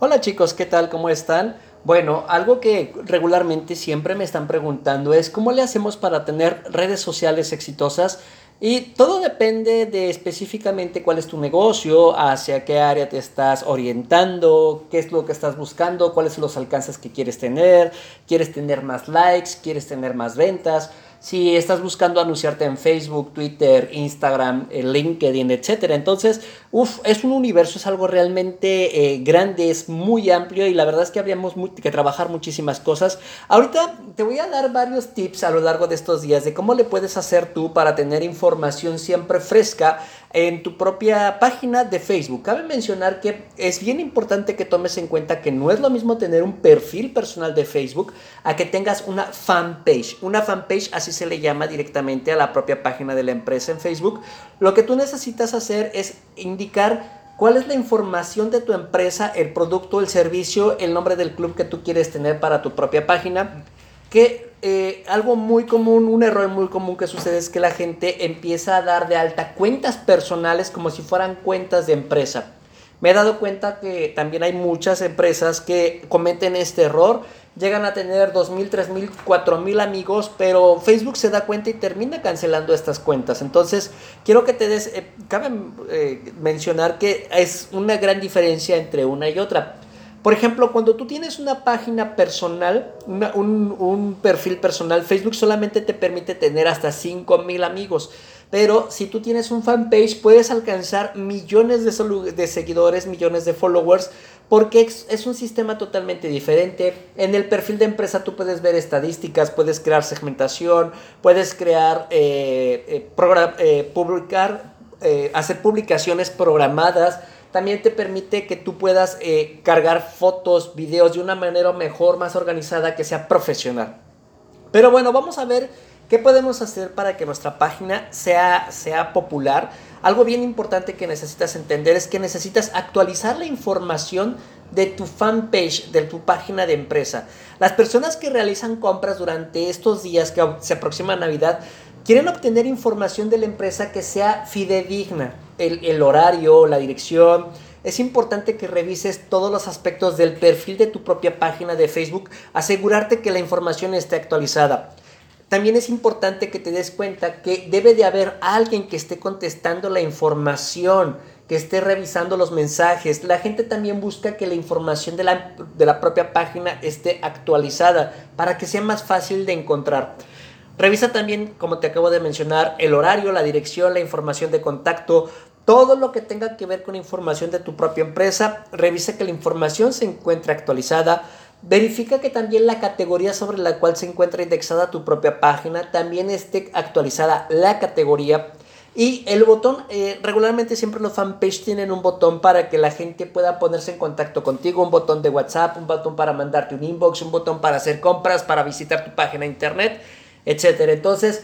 Hola chicos, ¿qué tal? ¿Cómo están? Bueno, algo que regularmente siempre me están preguntando es cómo le hacemos para tener redes sociales exitosas y todo depende de específicamente cuál es tu negocio, hacia qué área te estás orientando, qué es lo que estás buscando, cuáles son los alcances que quieres tener, quieres tener más likes, quieres tener más ventas si estás buscando anunciarte en Facebook, Twitter, Instagram, eh, LinkedIn, etc. Entonces, uff, es un universo, es algo realmente eh, grande, es muy amplio y la verdad es que habríamos que trabajar muchísimas cosas. Ahorita te voy a dar varios tips a lo largo de estos días de cómo le puedes hacer tú para tener información siempre fresca en tu propia página de Facebook. Cabe mencionar que es bien importante que tomes en cuenta que no es lo mismo tener un perfil personal de Facebook a que tengas una fanpage. Una fanpage así se le llama directamente a la propia página de la empresa en Facebook. Lo que tú necesitas hacer es indicar cuál es la información de tu empresa, el producto, el servicio, el nombre del club que tú quieres tener para tu propia página que eh, algo muy común, un error muy común que sucede es que la gente empieza a dar de alta cuentas personales como si fueran cuentas de empresa. Me he dado cuenta que también hay muchas empresas que cometen este error. Llegan a tener 2.000, 3.000, 4.000 amigos, pero Facebook se da cuenta y termina cancelando estas cuentas. Entonces, quiero que te des, eh, cabe eh, mencionar que es una gran diferencia entre una y otra. Por ejemplo, cuando tú tienes una página personal, un, perfil personal, Facebook solamente te permite tener hasta 5.000 amigos. Pero si tú tienes un fanpage, puedes alcanzar millones de, seguidores, millones de followers, porque es, un sistema totalmente diferente. En el perfil de empresa tú puedes ver estadísticas, puedes crear segmentación, puedes crear, eh, eh, eh, publicar, hacer publicaciones programadas también te permite que tú puedas eh, cargar fotos, videos de una manera mejor, más organizada, que sea profesional. Pero bueno, vamos a ver qué podemos hacer para que nuestra página sea, sea popular. Algo bien importante que necesitas entender es que necesitas actualizar la información de tu fanpage, de tu página de empresa. Las personas que realizan compras durante estos días que se aproxima Navidad quieren obtener información de la empresa que sea fidedigna el, horario, la dirección. Es importante que revises todos los aspectos del perfil de tu propia página de Facebook, asegurarte que la información esté actualizada. También es importante que te des cuenta que debe de haber alguien que esté contestando la información, que esté revisando los mensajes. La gente también busca que la información de la, de la propia página esté actualizada para que sea más fácil de encontrar. Revisa también, como te acabo de mencionar, el horario, la dirección, la información de contacto, todo lo que tenga que ver con información de tu propia empresa. Revisa que la información se encuentre actualizada. Verifica que también la categoría sobre la cual se encuentra indexada tu propia página también esté actualizada la categoría. Y el botón, eh, regularmente siempre los fanpage tienen un botón para que la gente pueda ponerse en contacto contigo, un botón de WhatsApp, un botón para mandarte un inbox, un botón para hacer compras, para visitar tu página de internet etcétera. Entonces,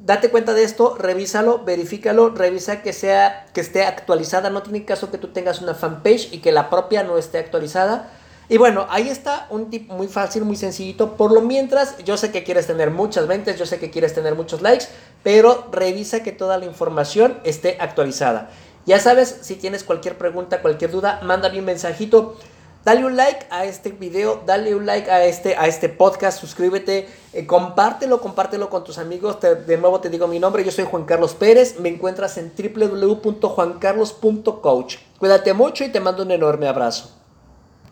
date cuenta de esto, revísalo, verifícalo, revisa que sea que esté actualizada, no tiene caso que tú tengas una fanpage y que la propia no esté actualizada. Y bueno, ahí está un tip muy fácil, muy sencillito. Por lo mientras, yo sé que quieres tener muchas ventas, yo sé que quieres tener muchos likes, pero revisa que toda la información esté actualizada. Ya sabes, si tienes cualquier pregunta, cualquier duda, mándame un mensajito. Dale un like a este video, dale un like a este, a este podcast, suscríbete, eh, compártelo, compártelo con tus amigos. de nuevo te digo mi nombre, yo soy Juan Carlos Pérez, me encuentras en www.juancarlos.coach. Cuídate mucho y te mando un enorme abrazo.